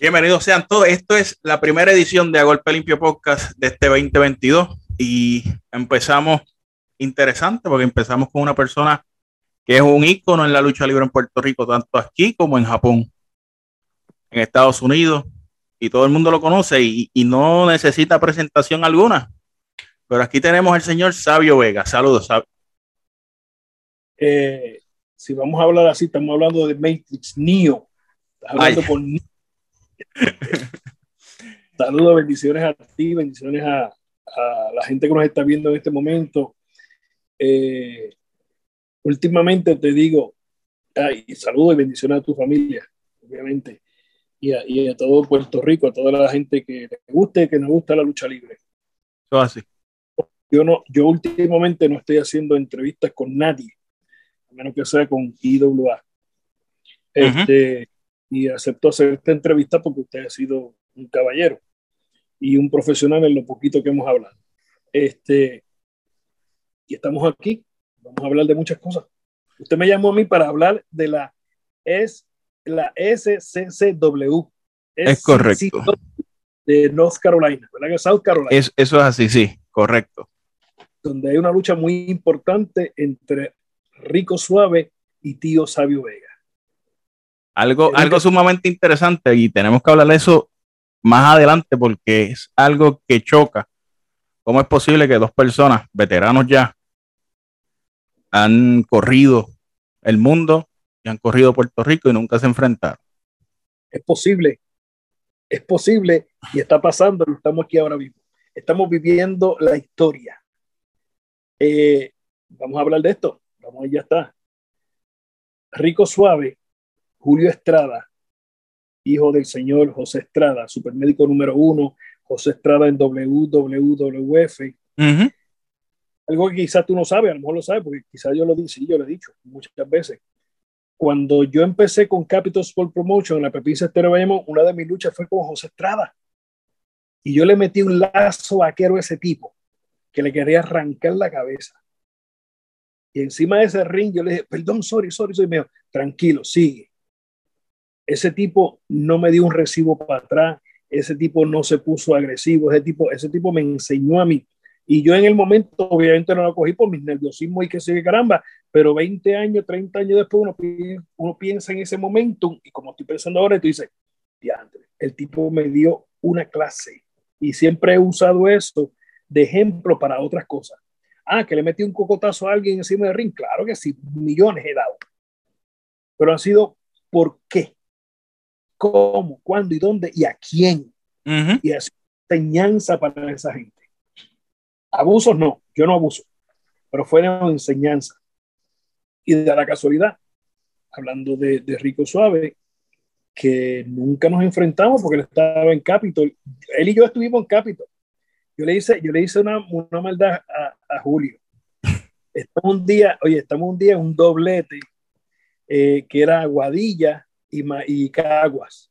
Bienvenidos sean todos. Esto es la primera edición de A Golpe Limpio Podcast de este 2022 y empezamos interesante porque empezamos con una persona que es un ícono en la lucha libre en Puerto Rico, tanto aquí como en Japón, en Estados Unidos, y todo el mundo lo conoce y, y no necesita presentación alguna. Pero aquí tenemos al señor Sabio Vega. Saludos, Sabio. Eh, si vamos a hablar así, estamos hablando de Matrix Neo. Estás hablando Ay. con Neo. Saludos, bendiciones a ti, bendiciones a, a la gente que nos está viendo en este momento. Eh, últimamente te digo, ay, saludos y bendiciones a tu familia, obviamente, y a, y a todo Puerto Rico, a toda la gente que le guste, que nos gusta la lucha libre. Así. Yo, no, yo últimamente no estoy haciendo entrevistas con nadie, a menos que sea con IWA. Este, Y acepto hacer esta entrevista porque usted ha sido un caballero y un profesional en lo poquito que hemos hablado. Este, y estamos aquí, vamos a hablar de muchas cosas. Usted me llamó a mí para hablar de la, es, la SCCW. Es correcto. De North Carolina, ¿verdad? Que South Carolina Es, eso es así, sí, correcto. donde hay una lucha muy importante entre Rico Suave y Tío Sabio Vega. Algo, algo que- sumamente interesante y tenemos que hablar de eso más adelante porque es algo que choca. ¿Cómo es posible que dos personas, veteranos ya, han corrido el mundo y han corrido Puerto Rico y nunca se enfrentaron? Es posible, es posible y está pasando, estamos aquí ahora mismo. Estamos viviendo la historia. Eh, vamos a hablar de esto, vamos, ya está. Rico Suave, Julio Estrada, hijo del señor José Estrada, supermédico número uno, José Estrada en WWF, algo que quizás tú no sabes, a lo mejor lo sabes, porque quizás yo lo di, sí, yo lo he dicho muchas veces. Cuando yo empecé con Capital Sport Promotion en la Pepinza Estéreo Bayamón, una de mis luchas fue con José Estrada. Y yo le metí un lazo vaquero a ese tipo, que le quería arrancar la cabeza. Y encima de ese ring yo le dije, perdón, sorry, sorry, sorry, me dijo, tranquilo, sigue. Ese tipo no me dio un recibo para atrás, ese tipo no se puso agresivo, ese tipo, ese tipo me enseñó a mí y yo en el momento, obviamente, no lo cogí por mis nerviosismos y que qué caramba, pero 20 años, 30 años después, uno, pi- uno piensa en ese momento, y como estoy pensando ahora, tú dices, diantre, el tipo me dio una clase. Y siempre he usado eso de ejemplo para otras cosas. Ah, que le metí un cocotazo a alguien encima del ring. Claro que sí, millones he dado. Pero ha sido por qué, cómo, cuándo y dónde y a quién Ujú. y es enseñanza para esa gente. Abusos no, yo no abuso, pero fueron enseñanza. Y de la casualidad, hablando de, de Rico Suave, que nunca nos enfrentamos porque él estaba en Capitol. Él y yo estuvimos en Capitol. Yo le hice, yo le hice una, una maldad a, a Julio. Estamos un día, oye, estamos un día en un doblete eh, que era Aguadilla y, y Caguas.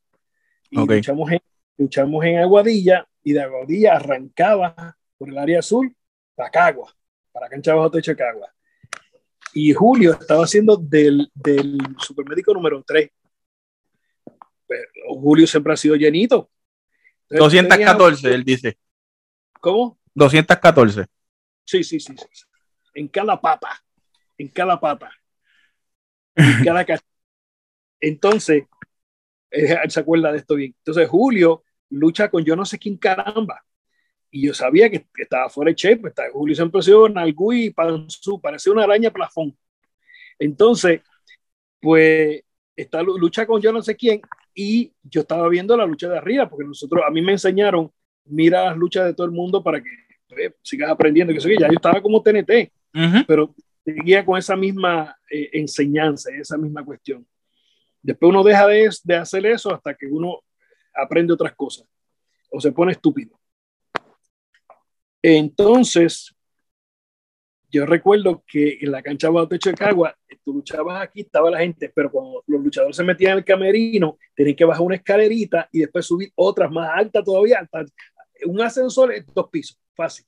Y luchamos, en, luchamos en Aguadilla y de Aguadilla arrancaba por el área azul para Caguas, para cancha bajo techo de Caguas. Y Julio estaba haciendo del, del supermédico número 3. Pero Julio siempre ha sido llenito. Entonces, tenía- 214, él dice. ¿Cómo? 214. Sí, sí, sí, sí. En cada pata. En cada pata. En cada ca- Entonces, eh, él se acuerda de esto bien. Entonces, Julio lucha con yo no sé quién caramba. Y yo sabía que, que estaba fuera de shape. Estaba, Julio siempre ha sido Panzú, parecía una araña plafón. Entonces, pues, esta lu- lucha con yo no sé quién. Y yo estaba viendo la lucha de arriba, porque nosotros, a mí me enseñaron, mira las luchas de todo el mundo para que eh, sigas aprendiendo. Que ya yo estaba como TNT pero seguía con esa misma eh, enseñanza, esa misma cuestión. Después uno deja de, de hacer eso hasta que uno aprende otras cosas o se pone estúpido. Entonces, yo recuerdo que en la cancha bajo techo de Cagua, tú luchabas aquí, estaba la gente, pero cuando los luchadores se metían en el camerino, tenían que bajar una escalerita y después subir otras más altas todavía. Un ascensor es dos pisos, fácil.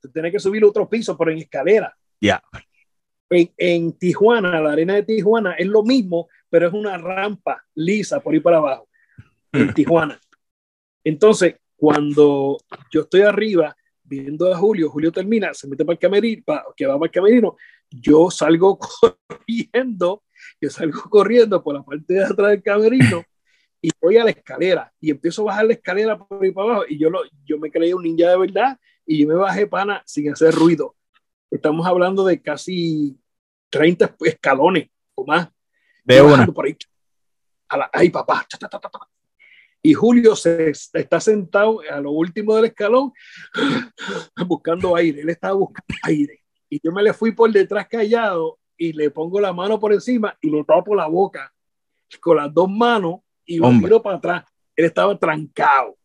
Tú tienes que subir otros pisos, pero en escalera. Ya. En, en Tijuana, la arena de Tijuana es lo mismo, pero es una rampa lisa por ahí para abajo. en Tijuana. Entonces, cuando yo estoy arriba viendo a Julio, Julio termina, se mete para el camerino, que va para el camerino, yo salgo corriendo, yo salgo corriendo por la parte de atrás del camerino y voy a la escalera y empiezo a bajar la escalera por ahí para abajo y yo, lo, yo me creía un ninja de verdad y yo me bajé pana sin hacer ruido. Estamos hablando de casi 30 escalones o más. De una. Por ahí. A la, ay, papá. y Julio se está sentado a lo último del escalón buscando aire. Él estaba buscando aire. Y yo me le fui por detrás callado y le pongo la mano por encima y le tapo la boca con las dos manos y lo miro para atrás. Él estaba trancado.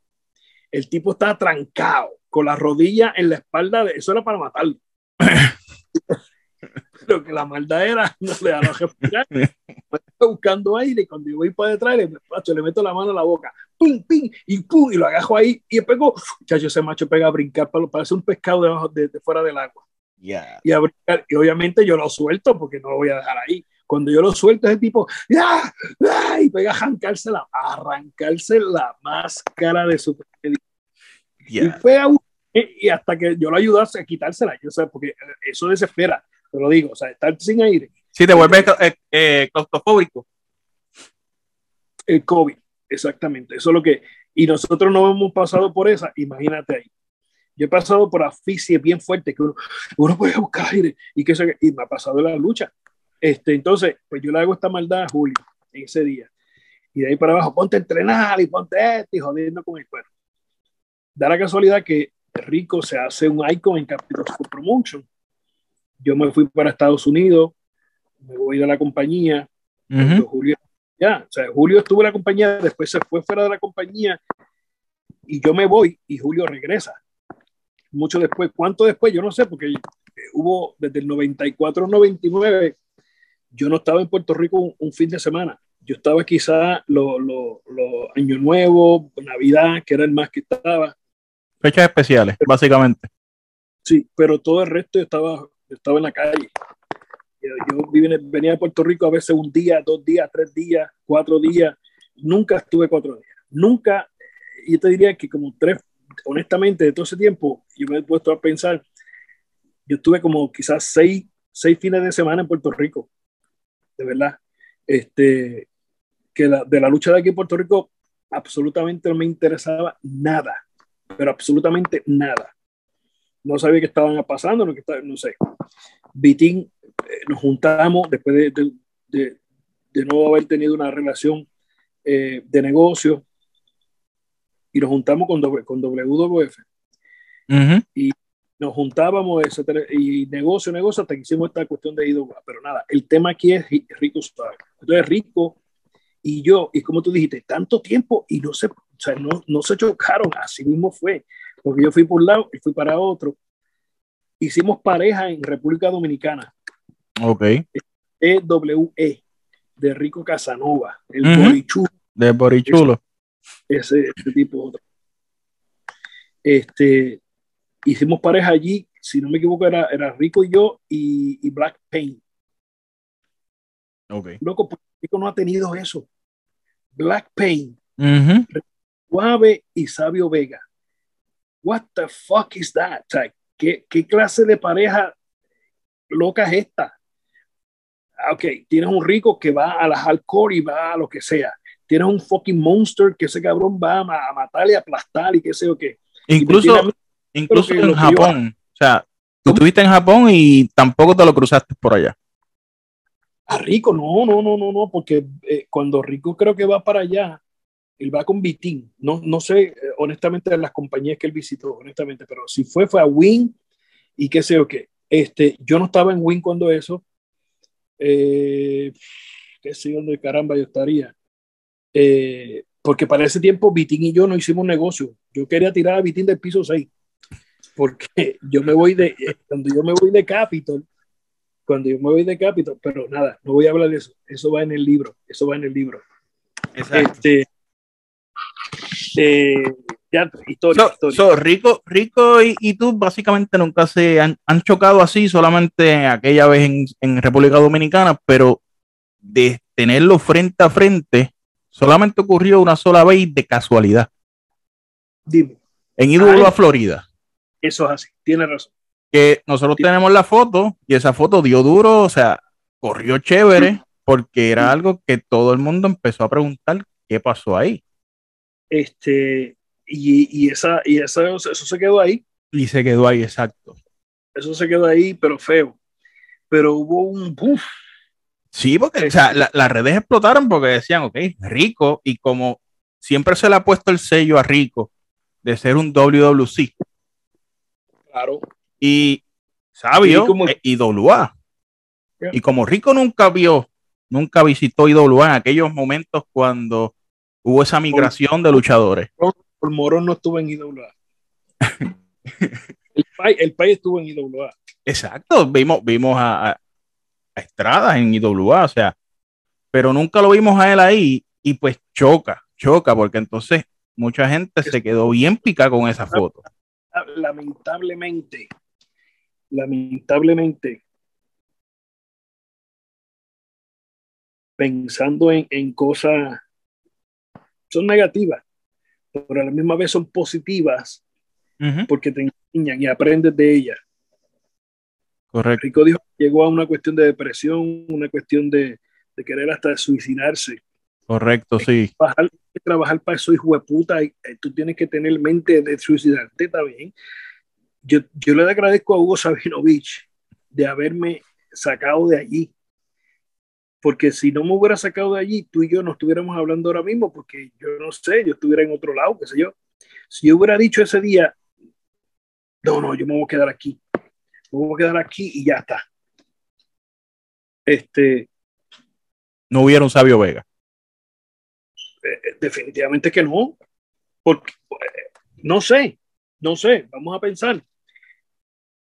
El tipo estaba trancado, con la rodilla en la espalda. De, eso era para matarlo. Pero que la maldad era, no le da respirar. buscando aire y cuando yo voy para detrás, le, le meto la mano a la boca, pum, pum, y pum, y lo agajo ahí y pego. Chacho, ese macho pega a brincar, para, parece un pescado debajo de, fuera del agua. Yeah. Y, a brincar, y obviamente yo lo suelto porque no lo voy a dejar ahí. Cuando yo lo suelto, ese tipo, ¡ah! ¡Ah! y pega a arrancarse la, arrancarse la máscara de su y, y hasta que yo lo ayudase a quitársela, yo sé, porque eso desespera, te lo digo, o sea, estar sin aire. Si te vuelves eh, eh, claustrofóbico. El COVID, exactamente, eso es lo que, y nosotros no hemos pasado por esa, imagínate ahí. Yo he pasado por asfixia bien fuerte, que uno, uno puede buscar aire, y que eso, y me ha pasado la lucha, este, entonces, pues yo le hago esta maldad a Julio en ese día. Y de ahí para abajo, ponte a entrenar y ponte esto y jodiendo con el cuerpo. Da la casualidad que Rico se hace un icon en Capital for Promotion. Yo me fui para Estados Unidos, me voy a la compañía. Julio, ya, o sea, Julio estuvo en la compañía, después se fue fuera de la compañía y yo me voy y Julio regresa. Mucho después, ¿cuánto después? Yo no sé, porque hubo desde el 94 al 99 yo no estaba en Puerto Rico un, fin de semana. Yo estaba quizá los lo, lo Año Nuevo, Navidad, que era el más que estaba. Fechas especiales, básicamente. Sí, pero todo el resto yo estaba, estaba en la calle. Yo, venía de Puerto Rico a veces un día, dos días, tres días, cuatro días. Nunca estuve cuatro días. Nunca, yo te diría que como tres, honestamente, de todo ese tiempo, yo me he puesto a pensar, yo estuve como quizás seis, seis fines de semana en Puerto Rico de verdad, este, que de la lucha de aquí en Puerto Rico absolutamente no me interesaba nada, pero absolutamente nada. No sabía qué estaban pasando, no, no sé. Vitín, eh, nos juntamos después de, de, de, no haber tenido una relación eh, de negocio y nos juntamos con, con WWF. Y nos juntábamos y negocio, negocio, hasta que hicimos esta cuestión de ido. Pero nada, el tema aquí es Rico Entonces, Rico y yo, y como tú dijiste, tanto tiempo y no se, o sea, no, no se chocaron, así mismo fue, porque yo fui por un lado y fui para otro. Hicimos pareja en República Dominicana. Ok. EWE, e, de Rico Casanova, el Borichulo. De Borichulo. Ese, ese tipo. Este, hicimos pareja allí, si no me equivoco, era, era Rico y yo y, Black Pain. Ok. Loco, pues, Rico no ha tenido eso. Black Pain, uh y Sabio Vega. What the fuck is that? ¿Qué, ¿qué, clase de pareja loca es esta? Ah, ok, tienes un rico que va a la hardcore y va a lo que sea. Tienes un fucking monster que ese cabrón va a, matar y aplastar y qué sé yo qué. Incluso, Incluso en Japón. O sea, tú estuviste en Japón y tampoco te lo cruzaste por allá. A Rico, no, no, no, no, no, porque eh, cuando Rico creo que va para allá, él va con Vitín. No, no sé, eh, honestamente, de las compañías que él visitó, honestamente, pero si fue, fue a Win y qué sé yo qué. Este, yo no estaba en Win cuando eso. Eh, qué sé yo, dónde caramba yo estaría. porque para ese tiempo Vitín y yo no hicimos negocio. Yo quería tirar a Vitín del piso 6 porque yo me voy de, cuando yo me voy de Capitol, cuando yo me voy de Capitol, pero nada, no voy a hablar de eso, eso va en el libro, eso va en el libro. Este, eh, ya, historia, Rico, Rico y, tú básicamente nunca se han, chocado así, solamente aquella vez en, en, República Dominicana, pero de tenerlo frente a frente, solamente ocurrió una sola vez de casualidad. Dime. En IWA, Florida. Eso es así, tiene razón. Que nosotros tenemos la foto y esa foto dio duro, o sea, corrió chévere, porque era algo que todo el mundo empezó a preguntar qué pasó ahí. Este, y, y esa, y esa, eso se quedó ahí. Y se quedó ahí, exacto. Eso se quedó ahí, pero feo. Pero hubo un puff. Sí, porque o sea, las redes explotaron porque decían, ok, rico, y como siempre se le ha puesto el sello a rico de ser un WWC. Claro. Y sabio, y, como, IWA. Y como Rico nunca vio, nunca visitó IWA en aquellos momentos cuando hubo esa migración de luchadores. Por Morón no estuvo en IWA. el, país, estuvo en IWA. Exacto, vimos, vimos a, a, Estrada en IWA, o sea, pero nunca lo vimos a él ahí y pues choca, choca, porque entonces mucha gente se quedó bien pica con esa foto. Lamentablemente, lamentablemente, pensando en, en cosas, son negativas, pero a la misma vez son positivas porque te enseñan y aprendes de ellas. Correcto. Rico dijo que llegó a una cuestión de depresión, una cuestión de, de querer hasta suicidarse. Correcto, sí. Trabajar, trabajar para eso, hijo de puta, y, eh, tú tienes que tener mente de suicidarte también. Yo, yo le agradezco a Hugo Sabinovich de haberme sacado de allí. Porque si no me hubiera sacado de allí, tú y yo no estuviéramos hablando ahora mismo, porque yo no sé, yo estuviera en otro lado, qué sé yo. Si yo hubiera dicho ese día, no, no, yo me voy a quedar aquí, me voy a quedar aquí y ya está. Este. No hubiera un sabio Vega. Eh, definitivamente que no. Porque, eh, no sé, no sé, vamos a pensar.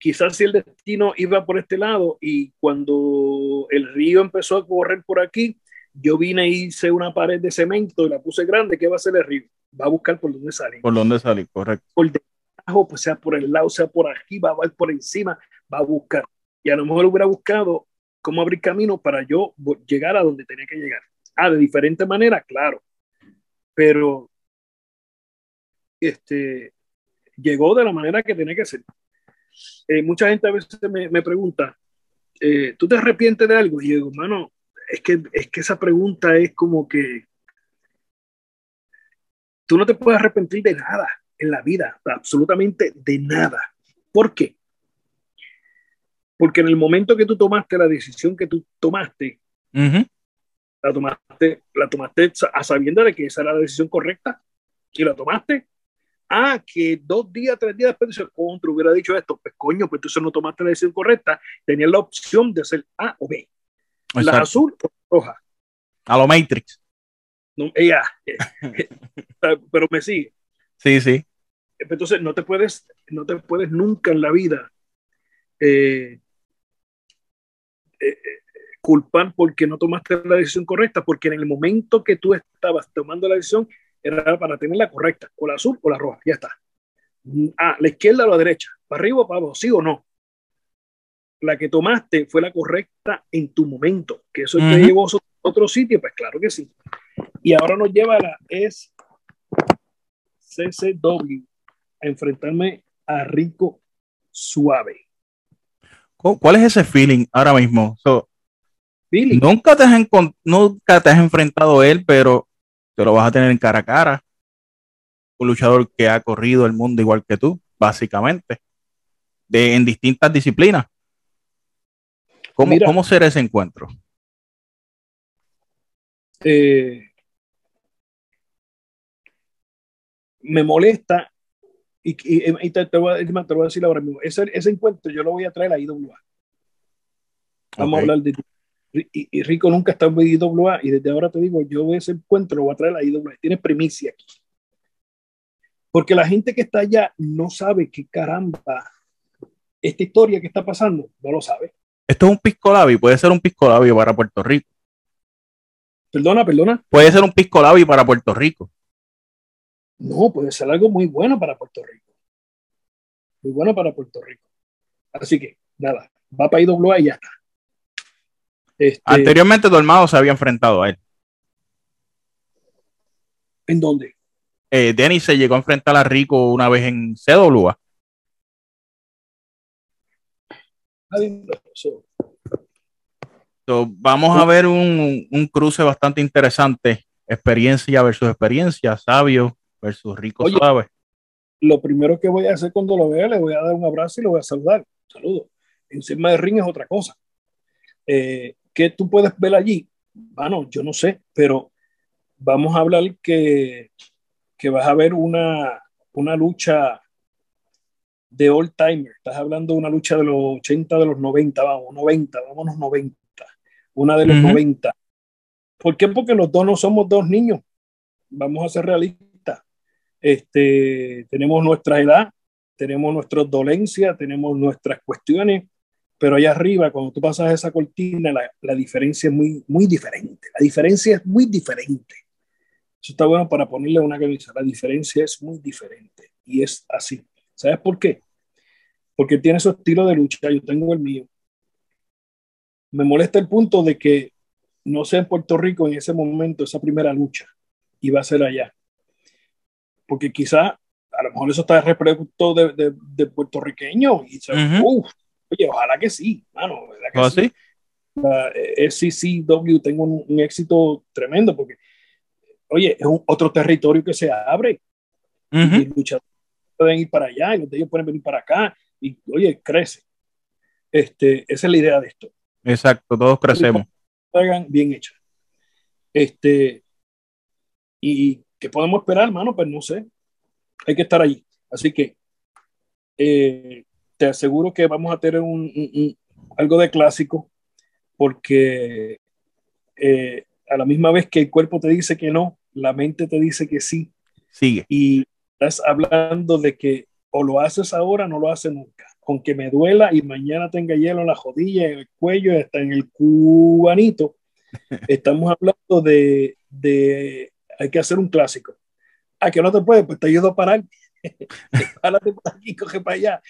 Quizás si el destino iba por este lado y cuando el río empezó a correr por aquí, yo vine y hice una pared de cemento y la puse grande, ¿qué va a hacer el río? Va a buscar por dónde salir. Por dónde salir, correcto. Por debajo, pues sea por el lado, sea por aquí, va a ir por encima, va a buscar. Y a lo mejor hubiera buscado cómo abrir camino para yo llegar a donde tenía que llegar. Ah, de diferente manera, claro pero este, llegó de la manera que tenía que ser. Eh, mucha gente a veces me, me pregunta, eh, ¿tú te arrepientes de algo? Y yo digo, hermano, es que, es que esa pregunta es como que tú no te puedes arrepentir de nada en la vida, absolutamente de nada. ¿Por qué? Porque en el momento que tú tomaste la decisión que tú tomaste, la tomaste, la tomaste a sabiendo de que esa era la decisión correcta y la tomaste. Ah, que dos días, tres días después de contra hubiera dicho esto, pues coño, pues tú no tomaste la decisión correcta, tenías la opción de hacer A o B. La azul o roja. A lo Matrix. No, ella, pero me sigue. Sí, sí. Entonces no te puedes, no te puedes nunca en la vida eh, eh, culpar porque no tomaste la decisión correcta, porque en el momento que tú estabas tomando la decisión era para tener la correcta, o la azul o la roja, ya está. Ah, la izquierda o la derecha, para arriba o para abajo, sí o no. La que tomaste fue la correcta en tu momento, que eso te llevó a otro sitio, pues claro que sí. Y ahora nos lleva a la es CCW a enfrentarme a Rico Suave. ¿Cuál es ese feeling ahora mismo? Nunca te, has nunca te has enfrentado a él, pero te lo vas a tener en cara a cara. Un luchador que ha corrido el mundo igual que tú, básicamente, de, en distintas disciplinas. ¿Cómo, ¿Cómo será ese encuentro? Eh, me molesta y, te, voy a, decir ahora mismo, ese, ese, encuentro yo lo voy a traer a IWA. Vamos a hablar de y, Rico nunca está en IWA y desde ahora te digo, yo ese encuentro lo voy a traer a la IWA. Tiene primicia aquí. Porque la gente que está allá no sabe qué caramba esta historia que está pasando, no lo sabe. Esto es un pisco labio, puede ser un pisco labio para Puerto Rico. Perdona, perdona. Puede ser un pisco labio para Puerto Rico. No, puede ser algo muy bueno para Puerto Rico. Muy bueno para Puerto Rico. Así que, nada, va para IWA y ya está. Este, Anteriormente Dolmado se había enfrentado a él. ¿En dónde? Eh, Denis se llegó a enfrentar a Rico una vez en CWA. So, vamos a ver un, un, cruce bastante interesante. Experiencia versus experiencia, sabio versus rico Oye, suave. Lo primero que voy a hacer cuando lo vea, le voy a dar un abrazo y lo voy a saludar. Saludo. Encima de ring es otra cosa. Eh, ¿Qué tú puedes ver allí? Bueno, yo no sé, pero vamos a hablar que, que vas a ver una, una lucha de old timer. Estás hablando de una lucha de los 80, de los 90, vamos, 90, vámonos 90. Una de los 90. ¿Por qué? Porque los dos no somos dos niños. Vamos a ser realistas. Este, tenemos nuestra edad, tenemos nuestras dolencias, tenemos nuestras cuestiones, pero allá arriba, cuando tú pasas esa cortina, la, la diferencia es muy, muy diferente. La diferencia es muy diferente. Eso está bueno para ponerle una camisa. La diferencia es muy diferente y es así. ¿Sabes por qué? Porque tiene su estilo de lucha, yo tengo el mío. Me molesta el punto de que no sea en Puerto Rico en ese momento esa primera lucha y va a ser allá. Porque quizá a lo mejor eso está reproducto de, de, de puertorriqueño y se, oye, ojalá que sí, mano, ¿verdad que ¿Oh, sí? sí? SCCW tengo un, un, éxito tremendo porque, oye, es un, otro territorio que se abre uh -huh. y luchadores pueden ir para allá y los de ellos pueden venir para acá y, oye, crece. Este, esa es la idea de esto. Exacto, todos crecemos. Hagan bien hecha. Este, y ¿qué podemos esperar, hermano? Pues no sé. Hay que estar allí. Así que eh, te aseguro que vamos a tener un, un, un algo de clásico porque eh, a la misma vez que el cuerpo te dice que no, la mente te dice que sí. Sigue. Y estás hablando de que o lo haces ahora no lo haces nunca. Aunque me duela y mañana tenga hielo en la jodilla, en el cuello, hasta en el cubanito, estamos hablando de, de, hay que hacer un clásico. ¿A que no te puede? Pues te ayudo a parar. Párate por aquí, coge para allá.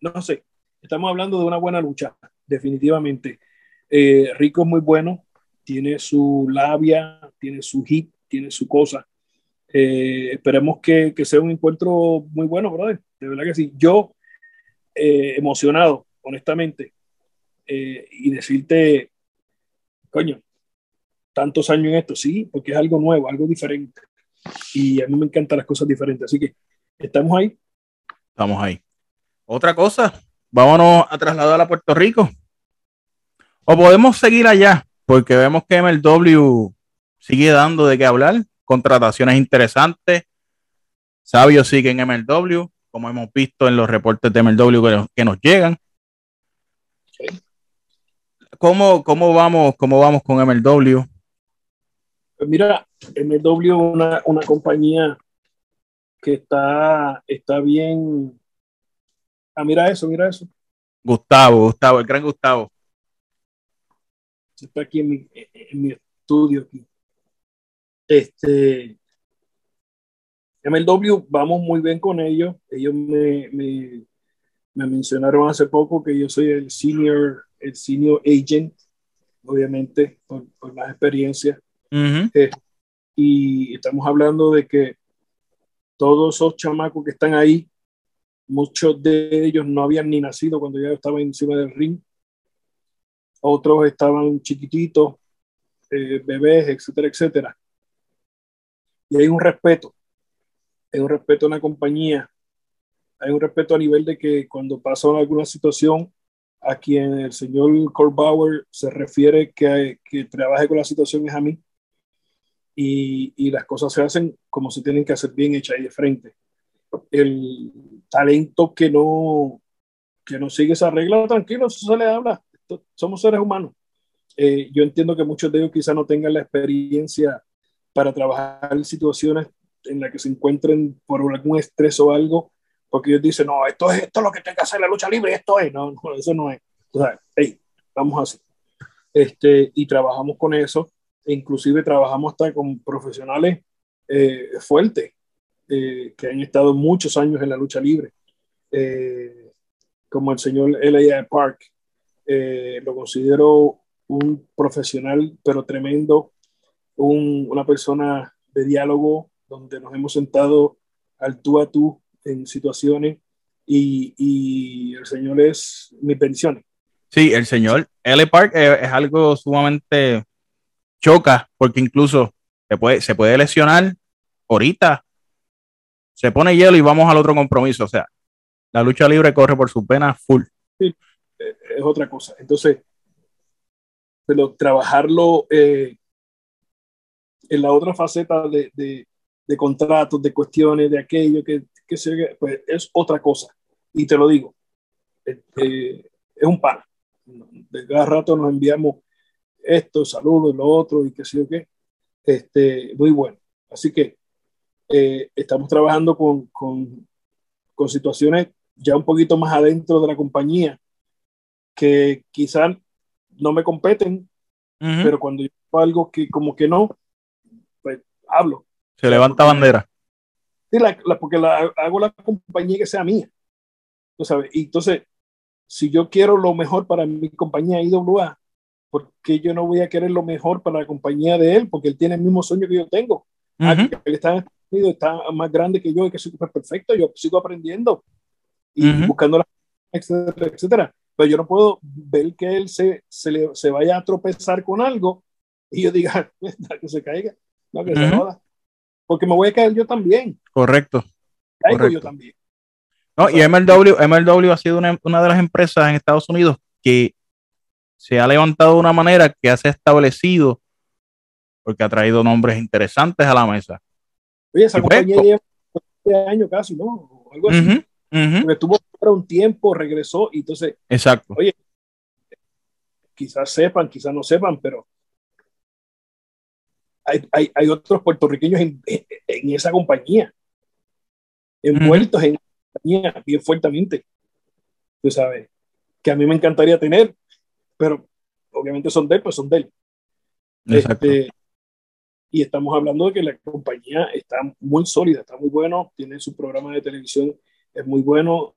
No sé, estamos hablando de una buena lucha, definitivamente. Eh, Rico es muy bueno, tiene su labia, tiene su hit, tiene su cosa. Eh, esperemos que, que, sea un encuentro muy bueno, brother. De verdad que sí. Yo, eh, emocionado, honestamente, eh, y decirte, coño, tantos años en esto, sí, porque es algo nuevo, algo diferente. Y a mí me encantan las cosas diferentes. Así que estamos ahí. Estamos ahí. Otra cosa, vámonos a trasladar a Puerto Rico. O podemos seguir allá, porque vemos que MLW sigue dando de qué hablar contrataciones interesantes. Sabio sigue en MLW, como hemos visto en los reportes de MLW que nos, que nos llegan. ¿Cómo, ¿Cómo, vamos, ¿Cómo vamos con MLW? Pues mira, MLW es una, una compañía que está, está bien. Ah, mira eso, mira eso. Gustavo, Gustavo, el gran Gustavo. Está aquí en mi, en mi estudio. Aquí. Este, MLW, vamos muy bien con ellos. Ellos me, me, me, mencionaron hace poco que yo soy el senior, el senior agent, obviamente, por, por más experiencia. Uh -huh. eh, y estamos hablando de que todos esos chamacos que están ahí, muchos de ellos no habían ni nacido cuando ya estaba encima del ring. Otros estaban chiquititos, eh, bebés, etcétera, etcétera y hay un respeto, hay un respeto en la compañía, hay un respeto a nivel de que cuando pasa alguna situación, a quien el señor Bauer se refiere que, que trabaje con la situación es a mí, y, y, las cosas se hacen como se tienen que hacer bien hechas ahí de frente. El talento que no, que no sigue esa regla, tranquilo, eso se le habla, somos seres humanos. Eh, yo entiendo que muchos de ellos quizá no tengan la experiencia para trabajar en situaciones en las que se encuentren por algún estrés o algo, porque ellos dicen, no, esto es, esto es lo que tengo que hacer la lucha libre, esto es, no, no eso no es. O sea, hey, vamos así. Este, y trabajamos con eso, e inclusive trabajamos hasta con profesionales eh, fuertes, eh, que han estado muchos años en la lucha libre, eh, como el señor L.A. Park, eh, lo considero un profesional, pero tremendo, un, una persona de diálogo, donde nos hemos sentado al tú a tú en situaciones y, y el Señor es mi pensión. Sí, el señor L. Park es, es, algo sumamente choca, porque incluso se puede, se puede lesionar ahorita, se pone hielo y vamos al otro compromiso. O sea, la lucha libre corre por sus venas full. Sí, es otra cosa. Entonces, pero trabajarlo eh, en la otra faceta de, de, de, contratos, de cuestiones, de aquello que, que se, pues es otra cosa. Y te lo digo, eh, es un pan. De cada rato nos enviamos esto, saludos, lo otro y qué sé yo qué. Este, muy bueno. Así que eh, estamos trabajando con, con, con, situaciones ya un poquito más adentro de la compañía que quizás no me competen, uh -huh. pero cuando yo hago algo que como que no, pues hablo. Se levanta porque, bandera. Sí, la, la, porque la, hago la compañía que sea mía. ¿tú sabes? Y entonces, si yo quiero lo mejor para mi compañía IWA, ¿por qué yo no voy a querer lo mejor para la compañía de él? Porque él tiene el mismo sueño que yo tengo. Uh -huh. Él está, está más grande que yo y que soy perfecto, yo sigo aprendiendo y uh -huh. buscando la etcétera, etcétera. Pero yo no puedo ver que él se, se, le, se vaya a tropezar con algo y yo diga que se caiga, no, que uh -huh. se joda. Porque me voy a caer yo también. Correcto. Caigo Correcto. yo también. No, y MLW, MLW ha sido una, una, de las empresas en Estados Unidos que se ha levantado de una manera que ha se establecido porque ha traído nombres interesantes a la mesa. Oye, esa compañía lleva este año casi, ¿no? O algo así. Uh -huh, uh -huh. Porque estuvo para un tiempo, regresó y entonces. Exacto. Oye, quizás sepan, quizás no sepan, pero hay, hay, hay otros puertorriqueños en, en, esa compañía, envueltos uh -huh. en compañía bien fuertemente. Tú sabes, que a mí me encantaría tener, pero obviamente son de él, pues son de él. Este, y estamos hablando de que la compañía está muy sólida, está muy bueno, tiene su programa de televisión, es muy bueno.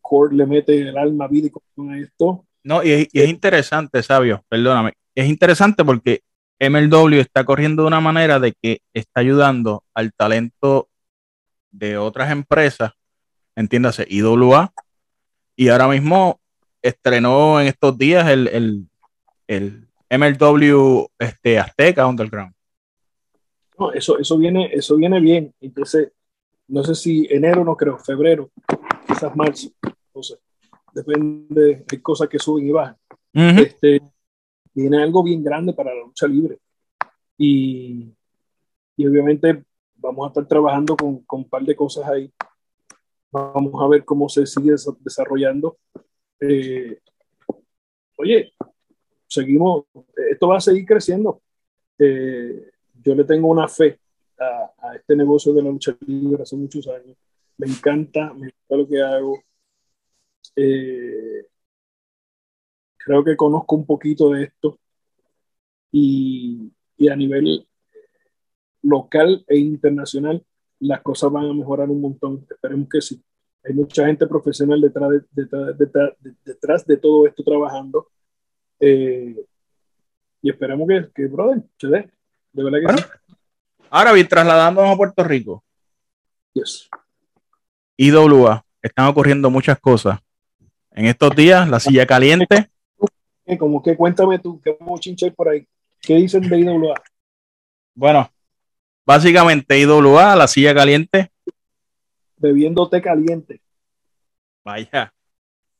Cord le mete el alma, vida y corazón a esto. No, y es, y es interesante, Sabio, perdóname, es interesante porque MLW está corriendo de una manera de que está ayudando al talento de otras empresas entiéndase, IWA, y ahora mismo estrenó en estos días el, el, el MLW este, Azteca Underground. No, eso, eso, viene, eso viene bien. Entonces, no sé si enero, no creo, febrero, quizás marzo, no sé. Depende, hay cosas que suben y bajan. Uh -huh. este, viene algo bien grande para la lucha libre. Y, y obviamente vamos a estar trabajando con, con un par de cosas ahí Vamos a ver cómo se sigue desarrollando. Eh, oye, seguimos, esto va a seguir creciendo. Eh, yo le tengo una fe a, a, este negocio de la lucha libre hace muchos años. Me encanta, me encanta lo que hago. Eh, creo que conozco un poquito de esto y, y a nivel local e internacional las cosas van a mejorar un montón. Esperemos que sí. Hay mucha gente profesional detrás de, detrás, detrás, detrás de todo esto trabajando. Eh, y esperemos que, que, brother, se dé. De verdad que bueno, sí. Ahora bien, trasladándonos a Puerto Rico. Yes. IWA, están ocurriendo muchas cosas. En estos días, la silla caliente. Como que cuéntame tú, ¿qué chinche por ahí? ¿Qué dicen de IWA? Bueno, Básicamente, IWA, la silla caliente. Bebiendo té caliente. Vaya.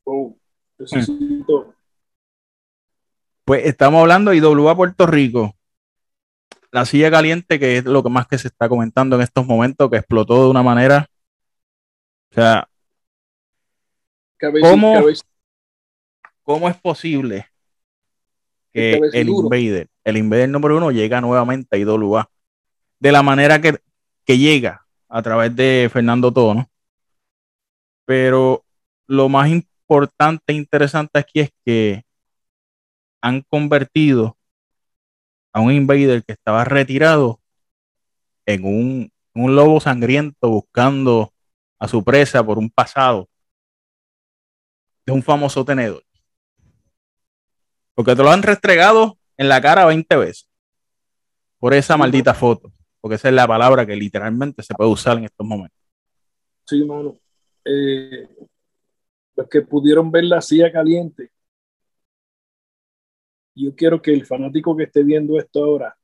Oh, necesito. Pues estamos hablando de IWA Puerto Rico. La silla caliente, que es lo que más que se está comentando en estos momentos, que explotó de una manera. O sea, ¿cómo, ¿cómo es posible que el Invader, el Invader número uno, llega nuevamente a IWA? de la manera que, que llega a través de Fernando Tono. Pero lo más importante e interesante aquí es que han convertido a un invader que estaba retirado en un, un lobo sangriento buscando a su presa por un pasado de un famoso tenedor. Porque te lo han restregado en la cara 20 veces por esa maldita foto. porque esa es la palabra que literalmente se puede usar en estos momentos. Sí, mano. Eh, los que pudieron ver la silla caliente, yo quiero que el fanático que esté viendo esto ahora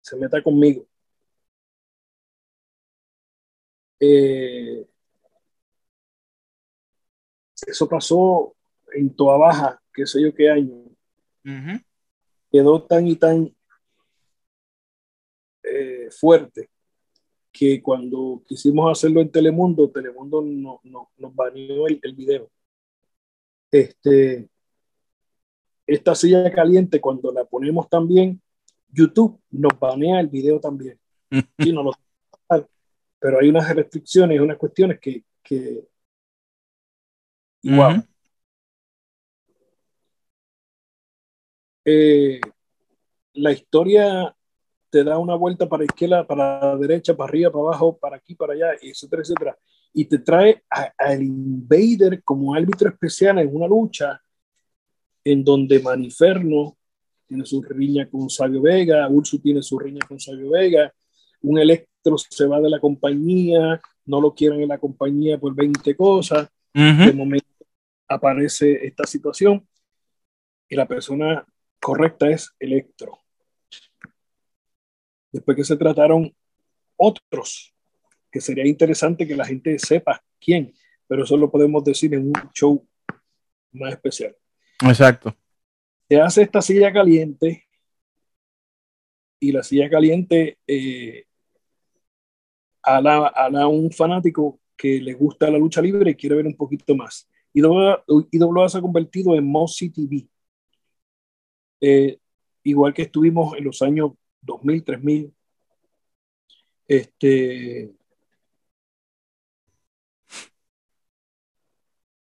se meta conmigo. Eh, eso pasó en Toa Baja, qué sé yo qué año. Quedó tan y tan eh, fuerte que cuando quisimos hacerlo en Telemundo, Telemundo no, no, nos baneó el, el, video. Este, esta silla caliente, cuando la ponemos también, YouTube nos banea el video también. sí, no lo, pero hay unas restricciones, unas cuestiones que, que igual. Eh, la historia te da una vuelta para izquierda, para derecha, para arriba, para abajo, para aquí, para allá, etcétera, etcétera. Y te trae al Invader como árbitro especial en una lucha en donde Maniferno tiene su riña con Sabio Vega, Ursu tiene su riña con Sabio Vega, un Electro se va de la compañía, no lo quieren en la compañía por 20 cosas. De momento aparece esta situación y la persona correcta es Electro. Después que se trataron otros, que sería interesante que la gente sepa quién, pero eso lo podemos decir en un show más especial. Exacto. Se hace esta silla caliente y la silla caliente eh, a, un fanático que le gusta la lucha libre y quiere ver un poquito más. IWA se ha convertido en Mossy TV. Eh, igual que estuvimos en los años 2000, 3000. Este,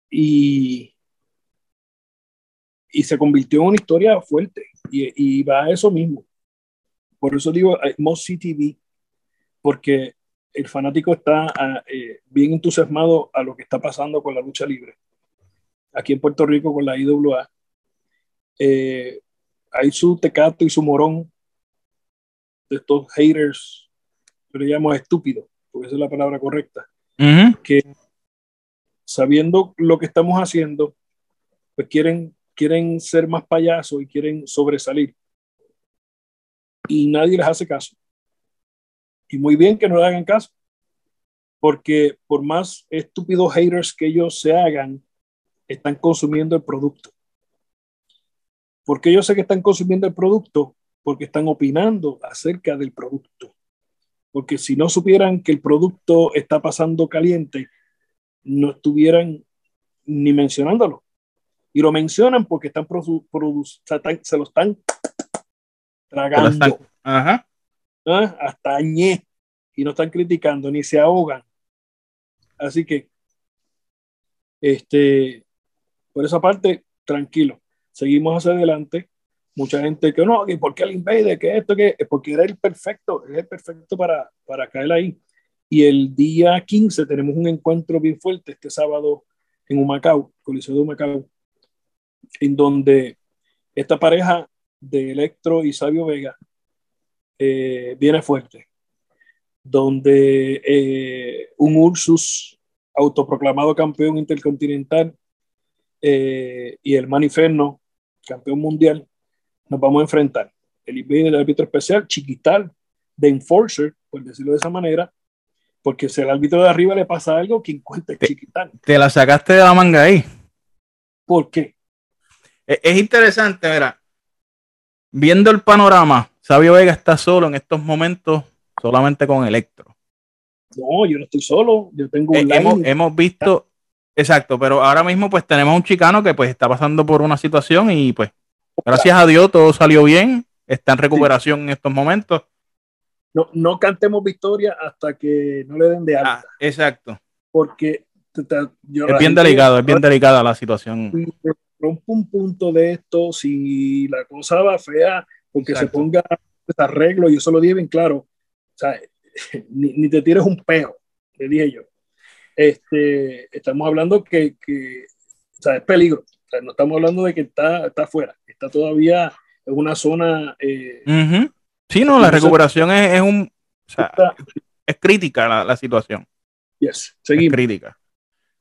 y, y se convirtió en una historia fuerte y, y va a eso mismo. Por eso digo eh, Mossy TV, porque el fanático está ah, eh, bien entusiasmado a lo que está pasando con la lucha libre. Aquí en Puerto Rico con la IWA. Eh, hay su tecato y su morón de estos haters, yo le llamo estúpidos, porque esa es la palabra correcta, que sabiendo lo que estamos haciendo, pues quieren, quieren ser más payasos y quieren sobresalir. Y nadie les hace caso. Y muy bien que no le hagan caso, porque por más estúpidos haters que ellos se hagan, están consumiendo el producto. porque yo sé que están consumiendo el producto? Porque están opinando acerca del producto. Porque si no supieran que el producto está pasando caliente, no estuvieran ni mencionándolo. Y lo mencionan porque están se lo están tragando. Ajá. ¿Ah? hasta añé y no están criticando ni se ahogan. Así que, este, por esa parte, tranquilo, seguimos hacia adelante. Mucha gente que no, que por qué el Invader, que esto, que es porque era el perfecto, es el perfecto para, para caer ahí. Y el día 15 tenemos un encuentro bien fuerte este sábado en Humacao, Coliseo de Humacao, en donde esta pareja de Electro y Sabio Vega eh, viene fuerte, donde eh, un Ursus autoproclamado campeón intercontinental eh, y el Maniferno, campeón mundial, nos vamos a enfrentar. El del árbitro especial, Chiquital, de Enforcer, por decirlo de esa manera, porque si al árbitro de arriba le pasa algo, quien cuenta es Chiquital. Te la sacaste de la manga ahí. ¿Por qué? Es, es interesante, mira, viendo el panorama, Sabio Vega está solo en estos momentos solamente con Electro. No, yo no estoy solo, yo tengo un eh, hemos, hemos, visto, exacto, pero ahora mismo pues tenemos un chicano que pues está pasando por una situación y pues gracias a Dios todo salió bien, está en recuperación en estos momentos. No, no cantemos victoria hasta que no le den de alta. Ah, exacto. Porque es bien delicado, es bien delicada la situación. Rompe un punto de esto, si la cosa va fea, porque se ponga arreglo, y eso lo dije bien claro, o sea, ni, te tires un peo, le dije yo. Este, estamos hablando que, que o sea, es peligro, o sea, no estamos hablando de que está, está afuera, está todavía en una zona eh, Sí, no, la recuperación es, es un. O sea, es crítica la, la situación. Yes, seguimos. Es crítica.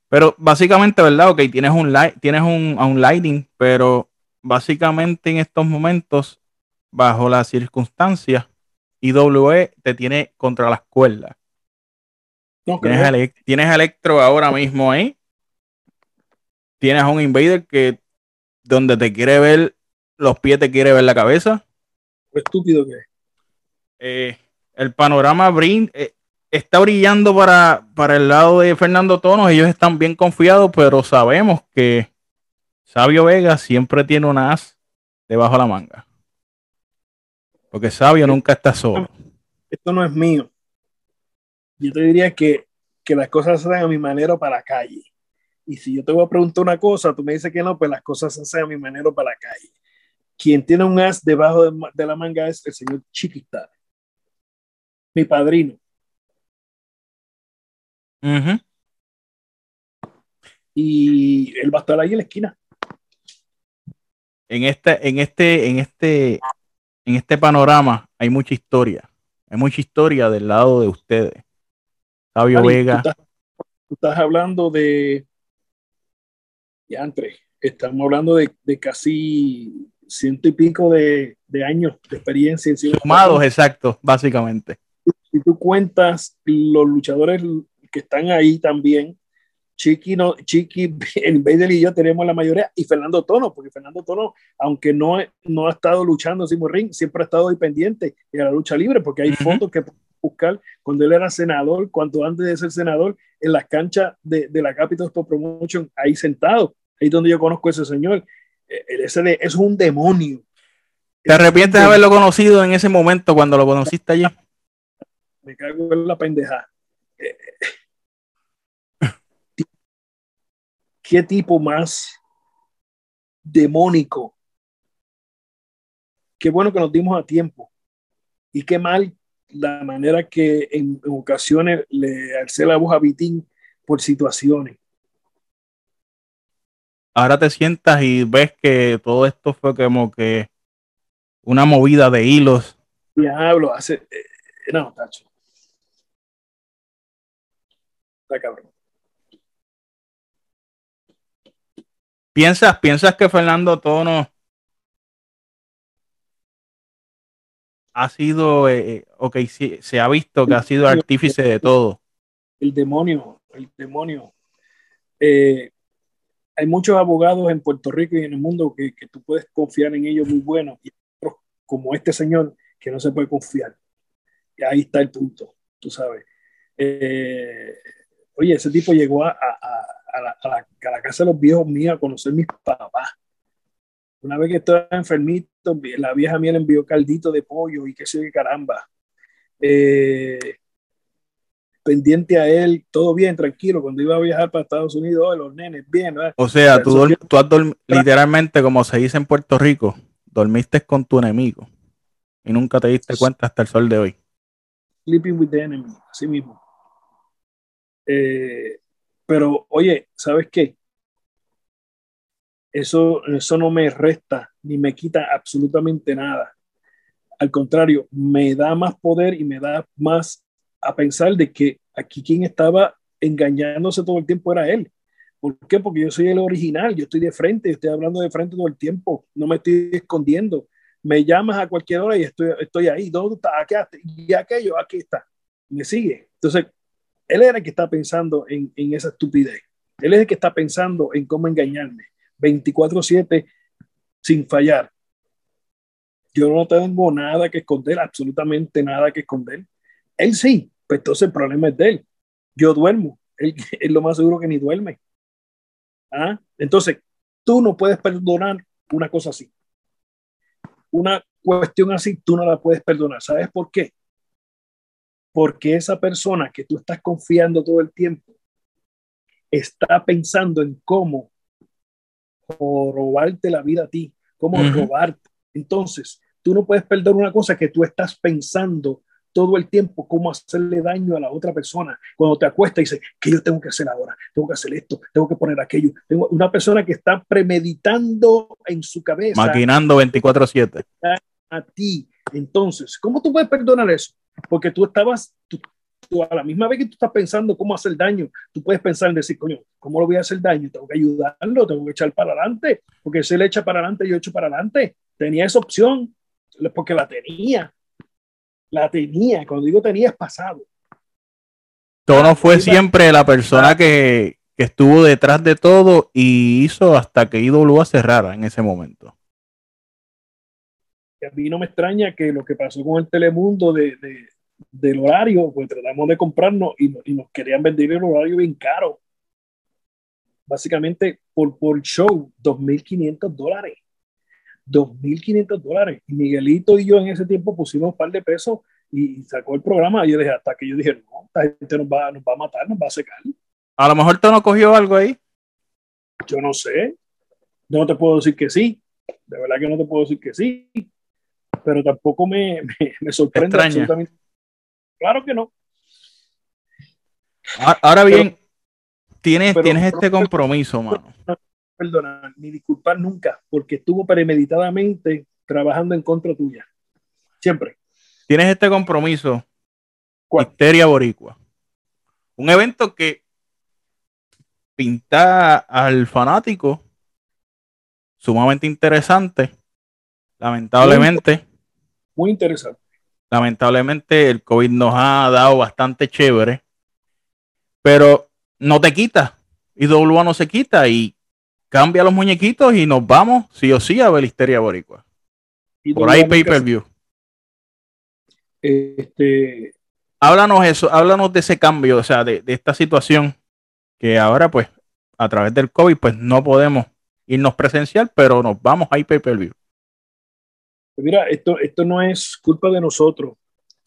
Pero básicamente, ¿verdad? Ok, tienes un, tienes un, un lighting, pero básicamente en estos momentos, bajo las circunstancias, IWE te tiene contra las cuerdas. Tienes, tienes Electro ahora mismo ahí. Tienes a un Invader que donde te quiere ver los pies, te quiere ver la cabeza. Estúpido que eh, el panorama brin, eh, está brillando para, para el lado de Fernando Tonos. Ellos están bien confiados, pero sabemos que Sabio Vega siempre tiene una as debajo de la manga. Porque Sabio nunca está solo. Esto no es mío. Yo te diría que, que las cosas se hacen a mi manera para la calle. Y si yo te voy a preguntar una cosa, tú me dices que no, pues las cosas se hacen a mi manera para la calle. Quien tiene un as debajo de, la manga es el señor Chiquita, mi padrino. Y él va a estar ahí en la esquina. En este, en este, en este, en este panorama hay mucha historia. Hay mucha historia del lado de ustedes. Fabio Vega. Tú estás, hablando de. Ya entre. Estamos hablando de, casi ciento y pico de, años de experiencia. Sumados, exacto, básicamente. Si tú cuentas los luchadores que están ahí también, Chiqui, no, Chiqui, el Vader y yo tenemos la mayoría, y Fernando Tono, porque Fernando Tono, aunque no, no ha estado luchando en Ring, siempre ha estado ahí pendiente de la lucha libre, porque hay fotos que buscar cuando él era senador, cuando antes de ser senador, en las canchas de, de la Capital Sport Promotion, ahí sentado, ahí donde yo conozco a ese señor. Eh, ese es un demonio. ¿Te arrepientes de haberlo conocido en ese momento cuando lo conociste allí? Me cago en la pendeja. Eh, ¿Qué tipo más demónico? Qué bueno que nos dimos a tiempo. Y qué mal la manera que en, ocasiones le alcé la voz a Vitín por situaciones. Ahora te sientas y ves que todo esto fue como que una movida de hilos. Diablo, hace. Eh, no, tacho. Está cabrón. ¿Piensas, piensas que Fernando Tono ha sido, eh, eh, ok, se ha visto que ha sido artífice de todo? El demonio, el demonio. Eh, hay muchos abogados en Puerto Rico y en el mundo que, tú puedes confiar en ellos muy buenos, y otros como este señor que no se puede confiar. Y ahí está el punto, tú sabes. oye, ese tipo llegó a a la, a, la, casa de los viejos míos a conocer a mis papás. Una vez que estaba enfermito, la vieja mía le envió caldito de pollo y qué sé qué caramba. Eh, pendiente a él, todo bien, tranquilo. Cuando iba a viajar para Estados Unidos, oh, los nenes, bien. O sea, tú, tú has literalmente, como se dice en Puerto Rico, dormiste con tu enemigo y nunca te diste cuenta hasta el sol de hoy. Sleeping with the enemy, así mismo. Eh, pero, oye, ¿sabes qué? Eso, eso no me resta ni me quita absolutamente nada. Al contrario, me da más poder y me da más a pensar de que aquí quien estaba engañándose todo el tiempo era él. ¿Por qué? Porque yo soy el original, yo estoy de frente, estoy hablando de frente todo el tiempo, no me estoy escondiendo. Me llamas a cualquier hora y estoy, estoy ahí. ¿Dónde está? Aquí, y aquello, aquí está. Me sigue. Entonces, él era el que está pensando en, esa estupidez. Él es el que está pensando en cómo engañarme. 24/7 sin fallar. Yo no tengo nada que esconder, absolutamente nada que esconder. Él sí, pues entonces el problema es de él. Yo duermo, él es lo más seguro que ni duerme. ¿Ah? Entonces, tú no puedes perdonar una cosa así. Una cuestión así, tú no la puedes perdonar. ¿Sabes por qué? Porque esa persona que tú estás confiando todo el tiempo está pensando en cómo robarte la vida a ti, cómo robarte. Entonces, tú no puedes perder una cosa que tú estás pensando todo el tiempo cómo hacerle daño a la otra persona. Cuando te acuestas y dices, ¿qué yo tengo que hacer ahora? Tengo que hacer esto, tengo que poner aquello. Tengo una persona que está premeditando en su cabeza. Maquinando 24/7. A ti, Entonces, ¿cómo tú puedes perdonar eso? Porque tú estabas, tú, a la misma vez que tú estás pensando cómo hacer daño, tú puedes pensar en decir, coño, ¿cómo lo voy a hacer daño? Tengo que ayudarlo, tengo que echar para adelante, porque si él echa para adelante, yo echo para adelante. Tenía esa opción, porque la tenía. La tenía. Cuando digo tenía, es pasado. Tono fue siempre la persona que, que estuvo detrás de todo y hizo hasta que IWA cerrara en ese momento. A mí no me extraña que lo que pasó con el Telemundo de, de del horario, pues tratamos de comprarnos y, y, nos querían vender el horario bien caro. Básicamente por, por show, 2.500 dólares. 2.500 dólares. Y Miguelito y yo en ese tiempo pusimos un par de pesos y, sacó el programa. Y yo dije, hasta que yo dije, no, esta gente nos va, nos va a matar, nos va a secar. A lo mejor tú no cogió algo ahí. Yo no sé. no te puedo decir que sí. De verdad que no te puedo decir que sí. Pero tampoco me, me, me sorprende Extraña. absolutamente Claro que no. Ahora bien, pero, tienes, pero, tienes este compromiso, mano. Perdona, ni disculpar nunca, porque estuvo premeditadamente trabajando en contra tuya. Siempre. Tienes este compromiso. Histeria Boricua. Un evento que pinta al fanático sumamente interesante. Lamentablemente. Muy, interesante lamentablemente el COVID nos ha dado bastante chévere, pero no te quita. Y WA no se quita y cambia los muñequitos y nos vamos sí o sí a ver Histeria Boricua. Y Por ahí pay per view. Este... Háblanos eso, háblanos de ese cambio, o sea, de, de esta situación que ahora pues a través del COVID pues no podemos irnos presencial, pero nos vamos a pay per view. Mira, esto, esto no es culpa de nosotros.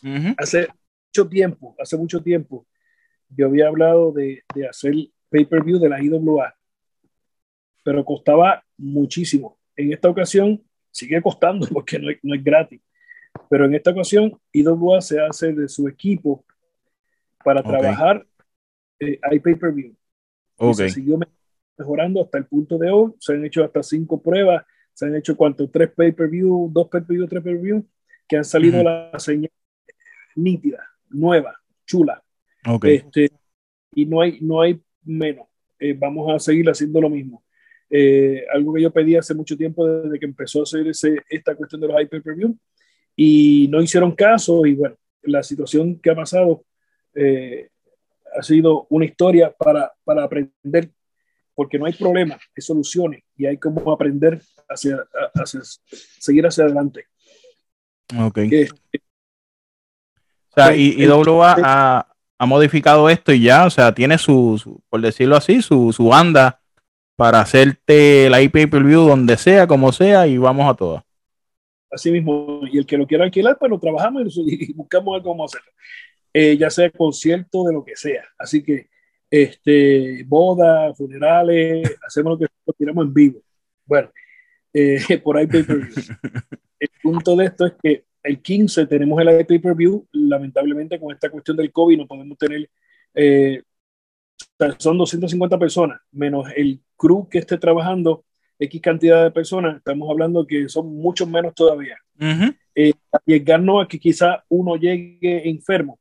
Uh -huh. Hace mucho tiempo, hace mucho tiempo, yo había hablado de, de hacer pay-per-view de la IWA, pero costaba muchísimo. En esta ocasión sigue costando porque no, no es gratis, pero en esta ocasión IWA se hace de su equipo para okay. trabajar. Eh, hay pay-per-view. Okay. Se siguió mejorando hasta el punto de hoy. Se han hecho hasta cinco pruebas se han hecho cuánto, tres pay-per-view, dos pay-per-view, tres pay-per-view, que han salido uh -huh. la señal nítida, nueva, chula. Okay. Este, y no hay, no hay menos. Eh, vamos a seguir haciendo lo mismo. Eh, algo que yo pedí hace mucho tiempo desde que empezó a hacer ese, esta cuestión de los pay-per-view y no hicieron caso y bueno, la situación que ha pasado eh, ha sido una historia para, para aprender porque no hay problema, hay soluciones y hay como aprender hacia, hacia seguir hacia adelante. Ok. Eh, o sea, y, y WA ha, ha, modificado esto y ya, o sea, tiene su, su por decirlo así, su, su banda para hacerte la IP per view donde sea, como sea, y vamos a todas. Así mismo, y el que lo quiera alquilar, pues lo trabajamos y, buscamos algo cómo hacerlo. Eh, ya sea concierto, de lo que sea. Así que este, bodas, funerales, hacemos lo que lo tiramos en vivo. Bueno, eh, por ahí pay per view. El punto de esto es que el 15 tenemos el pay per view. Lamentablemente, con esta cuestión del COVID, no podemos tener. Eh, son 250 personas, menos el crew que esté trabajando, X cantidad de personas. Estamos hablando que son muchos menos todavía. Uh -huh. eh, arriesgarnos a que quizá uno llegue enfermo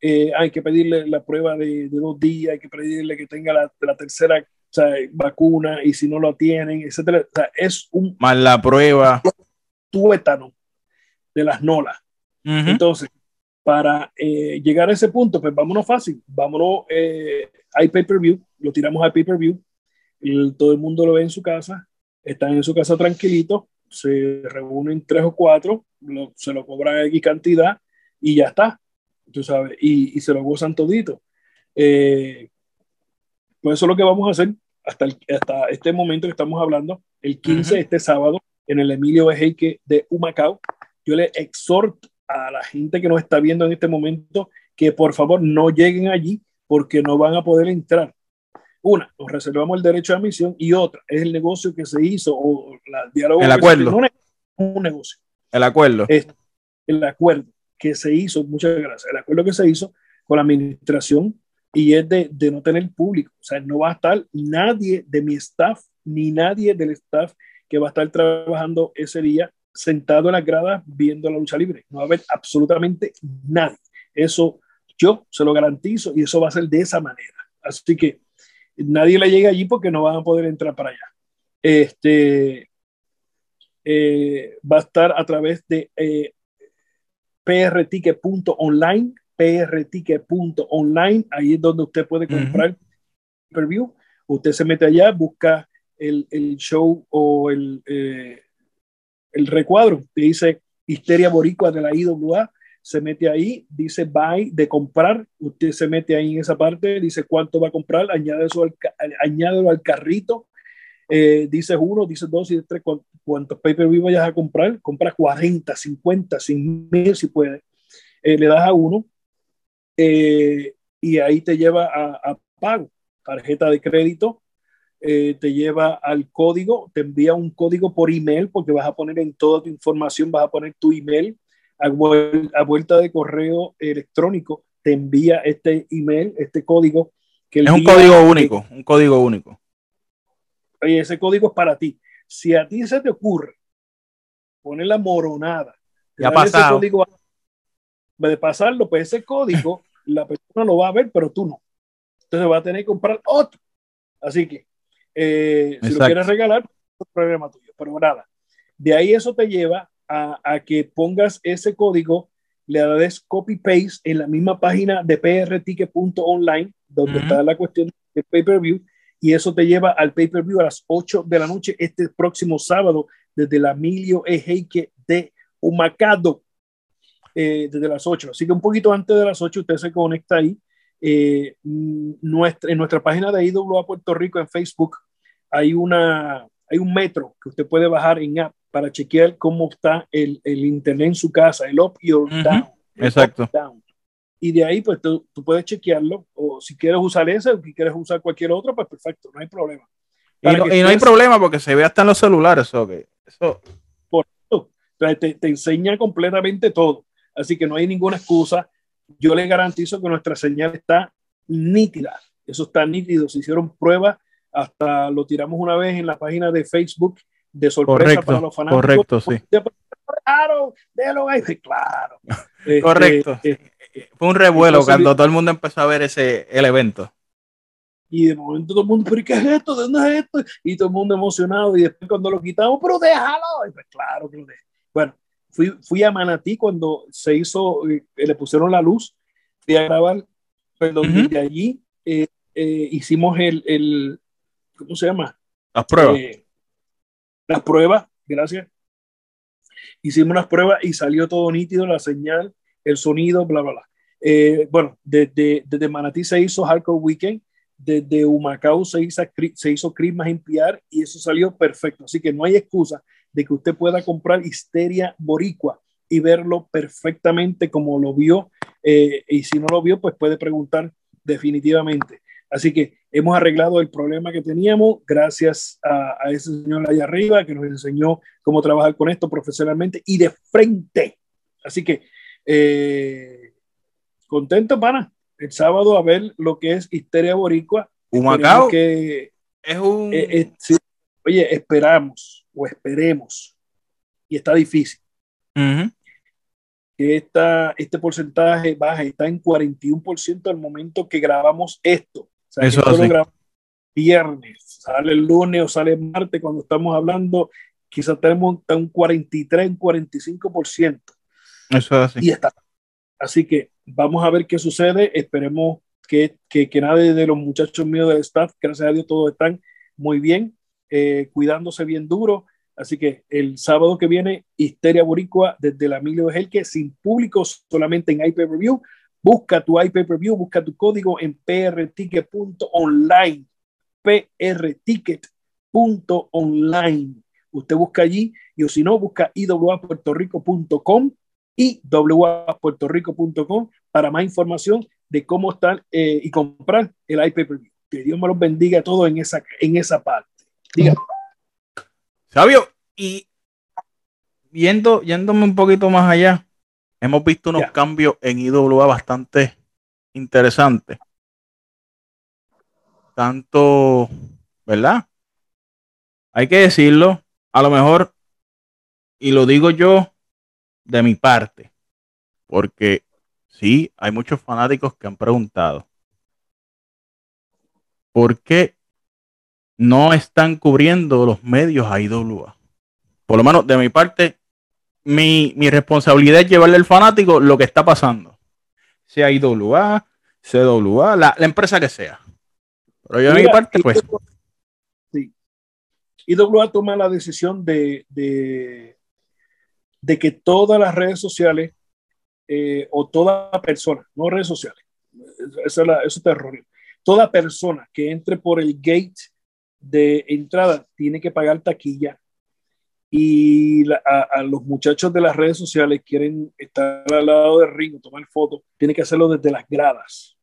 eh, hay que pedirle la prueba de, de, dos días, hay que pedirle que tenga la, la tercera o sea, vacuna y si no lo tienen, etcétera. O sea, es un más la prueba tuétano de las nolas. Uh -huh. Entonces, para eh, llegar a ese punto, pues vámonos fácil, vámonos, eh, hay pay-per-view, lo tiramos al pay-per-view, todo el mundo lo ve en su casa, están en su casa tranquilitos, se reúnen tres o cuatro, lo, se lo cobran X cantidad y ya está tú sabes, y, y se lo gozan todito. Eh, pues eso es lo que vamos a hacer hasta, el, hasta este momento que estamos hablando, el 15, uh -huh. este sábado, en el Emilio Ejeque de Humacao. Yo le exhorto a la gente que nos está viendo en este momento que por favor no lleguen allí porque no van a poder entrar. Una, nos reservamos el derecho de admisión y otra, es el negocio que se hizo o la diálogo. El acuerdo. Un, negocio. El acuerdo. Es, el acuerdo que se hizo, muchas gracias, el acuerdo que se hizo con la administración y es de, de, no tener público. O sea, no va a estar nadie de mi staff, ni nadie del staff que va a estar trabajando ese día sentado en las gradas viendo la lucha libre. No va a haber absolutamente nadie. Eso yo se lo garantizo y eso va a ser de esa manera. Así que nadie le llega allí porque no van a poder entrar para allá. Este eh, va a estar a través de eh, prticket.online, prticket.online, ahí es donde usted puede comprar preview. Usted se mete allá, busca el, el show o el, eh, el recuadro. Que dice Histeria Boricua de la IWA, se mete ahí, dice buy de comprar, usted se mete ahí en esa parte, dice cuánto va a comprar, añade eso al, añádelo al carrito, eh, dice uno, dice dos, y tres, cuántos pay-per-view vayas a comprar, compra 40, 50, 100 mil si puede, eh, le das a uno eh, y ahí te lleva a, a pago, tarjeta de crédito, eh, te lleva al código, te envía un código por email porque vas a poner en toda tu información, vas a poner tu email a, vuelta de correo electrónico, te envía este email, este código. Que es un código único, un código único. Oye, ese código es para ti. Si a ti se te ocurre poner la moronada, ya pasado. Código, de pasarlo, pues ese código la persona lo va a ver, pero tú no. Entonces va a tener que comprar otro. Así que eh, si lo quieres regalar, es problema tuyo, pero nada. De ahí eso te lleva a, a que pongas ese código, le das copy-paste en la misma página de prticket.online, donde está la cuestión del pay-per-view, y eso te lleva al pay-per-view a las 8 de la noche este próximo sábado desde la Emilio Ejeque de Humacado, eh, desde las 8. Así que un poquito antes de las 8 usted se conecta ahí. Eh, nuestra, en nuestra página de IWA Puerto Rico en Facebook hay, una, hay un metro que usted puede bajar en app para chequear cómo está el, el internet en su casa, el up y el down. Exacto. Y de ahí, pues tú, tú, puedes chequearlo, o si quieres usar ese, o si quieres usar cualquier otro, pues perfecto, no hay problema. y no, y no hay problema porque se ve hasta en los celulares, okay. eso. Por eso, te, te enseña completamente todo. Así que no hay ninguna excusa. Yo le garantizo que nuestra señal está nítida. Eso está nítido. Se hicieron pruebas hasta lo tiramos una vez en la página de Facebook de sorpresa para los fanáticos. Correcto, sí. Claro, déjalo ahí. Claro. Este, correcto. Eh, Fue un revuelo cuando todo el mundo empezó a ver ese el evento. Y de momento todo el mundo, pero ¿qué es esto? ¿De dónde es esto? Y todo el mundo emocionado. Y después cuando lo quitamos, pero déjalo. Y pues claro que lo dejé. Bueno, fui, fui a Manatí cuando se hizo, eh, le pusieron la luz. A grabar, perdón, uh desde allí eh, eh, hicimos el, el, ¿cómo se llama? Las pruebas. Eh, las pruebas, gracias. Hicimos las pruebas y salió todo nítido, la señal, el sonido, bla, bla, bla. Eh, bueno, desde, desde Manatí se hizo Hardcore Weekend, desde Humacao se hizo, se hizo Christmas PR y eso salió perfecto. Así que no hay excusa de que usted pueda comprar Histeria Boricua y verlo perfectamente como lo vio. Eh, y si no lo vio, pues puede preguntar definitivamente. Así que hemos arreglado el problema que teníamos gracias a, ese señor allá arriba que nos enseñó cómo trabajar con esto profesionalmente y de frente. Así que eh, contento, pana. El sábado a ver lo que es Histeria Boricua. Humacao. Que, es un. Eh, eh, sí, oye, esperamos o esperemos. Y está difícil. Que esta, este porcentaje baja, está en 41% al momento que grabamos esto. Eso viernes, sale el lunes o sale el martes cuando estamos hablando, quizás tenemos un 43, un 45%. Eso es así. Y está. Así que vamos a ver qué sucede. Esperemos que, que, que nadie de los muchachos míos del staff, gracias a Dios, todos están muy bien, eh, cuidándose bien duro. Así que el sábado que viene, Histeria Boricua desde la Emilio que sin público, solamente en iPay Review. Busca tu iPay per view, busca tu código en prticket.online. prticket.online. Usted busca allí y o si no, busca iwapuertorico.com iwapuertorico.com para más información de cómo estar eh, y comprar el iPay per view. Que Dios me los bendiga a todos en esa, en esa parte. Dígame. Sabio, y viendo, yéndome un poquito más allá, hemos visto unos cambios en IWA bastante interesantes. Tanto, ¿verdad? Hay que decirlo, a lo mejor y lo digo yo de mi parte, porque sí, hay muchos fanáticos que han preguntado, ¿por qué no están cubriendo los medios a IWA? Por lo menos de mi parte, mi, responsabilidad es llevarle al fanático lo que está pasando. Sea IWA, CWA, la, la empresa que sea. Pero yo de mi parte, pues. Sí. IWA toma la decisión de, de, que todas las redes sociales eh, o toda persona, no redes sociales, eso, es terror, toda persona que entre por el gate de entrada tiene que pagar taquilla y a, los muchachos de las redes sociales quieren estar al lado del ring, tomar fotos, tienen que hacerlo desde las gradas.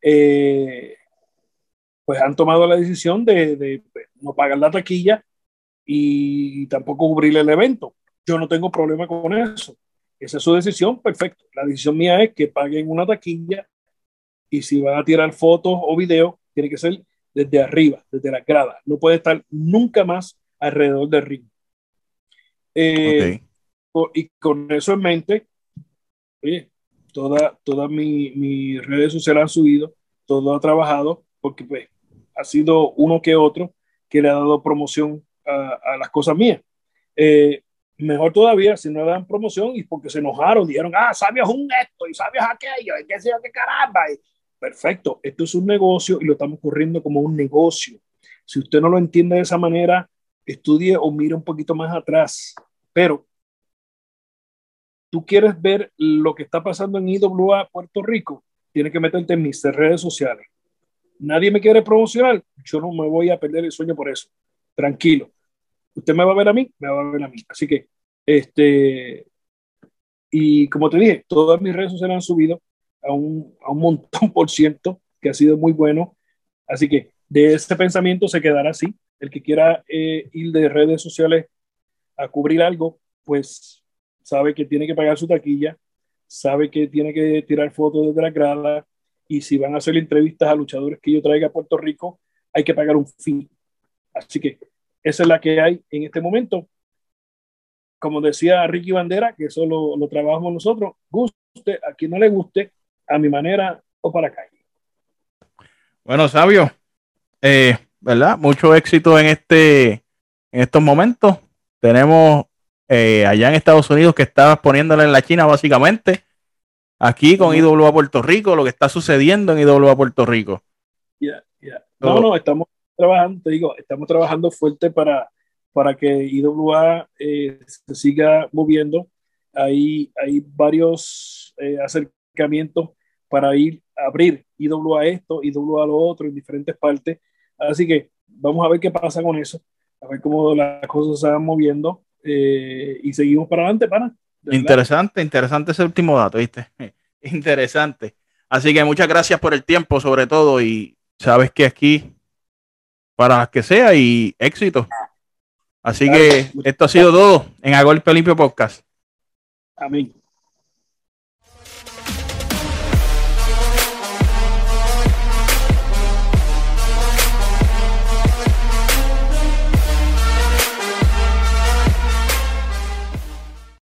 Eh, pues han tomado la decisión de, no pagar la taquilla y tampoco cubrir el evento. Yo no tengo problema con eso. Esa es su decisión, perfecto. La decisión mía es que paguen una taquilla y si van a tirar fotos o videos, tiene que ser desde arriba, desde la grada. No puede estar nunca más alrededor del ring. Eh, y con eso en mente, oye, todas toda mis mi redes sociales han subido, todo ha trabajado, porque pues ha sido uno que otro que le ha dado promoción a, las cosas mías. Eh, mejor todavía si no le dan promoción y porque se enojaron, dijeron, ah, sabías un esto y sabías aquello, y qué sé qué caramba. perfecto, esto es un negocio y lo estamos corriendo como un negocio. Si usted no lo entiende de esa manera, estudie o mire un poquito más atrás. Pero tú quieres ver lo que está pasando en IWA Puerto Rico, tienes que meterte en mis redes sociales. Nadie me quiere promocionar, yo no me voy a perder el sueño por eso. Tranquilo. Usted me va a ver a mí, me va a ver a mí. Así que, este, y como te dije, todas mis redes sociales han subido a un, a un montón por ciento, que ha sido muy bueno. Así que de este pensamiento se quedará así. El que quiera eh, ir de redes sociales a cubrir algo, pues sabe que tiene que pagar su taquilla, sabe que tiene que tirar fotos desde la grada y si van a hacer entrevistas a luchadores que yo traiga a Puerto Rico, hay que pagar un fee. Así que esa es la que hay en este momento. Como decía Ricky Bandera, que eso lo, lo trabajamos nosotros, guste, a quien no le guste, a mi manera o para calle. Bueno, Sabio, eh, ¿verdad? Mucho éxito en este en estos momentos. Tenemos eh, allá en Estados Unidos que estabas poniéndole en la China básicamente. Aquí con IWA Puerto Rico, lo que está sucediendo en IWA Puerto Rico. Ya, ya. No, no, estamos trabajando, te digo, estamos trabajando fuerte para, para que IWA eh, se siga moviendo. Hay, hay varios eh, acercamientos para ir a abrir IWA esto, IWA lo otro en diferentes partes. Así que vamos a ver qué pasa con eso a ver cómo las cosas se van moviendo eh, y seguimos para adelante, para. Interesante, interesante ese último dato, ¿viste? interesante. Así que muchas gracias por el tiempo, sobre todo, y sabes que aquí, para las que sea, y éxito. Así que esto ha sido todo en Agolpe Limpio Podcast. Amén.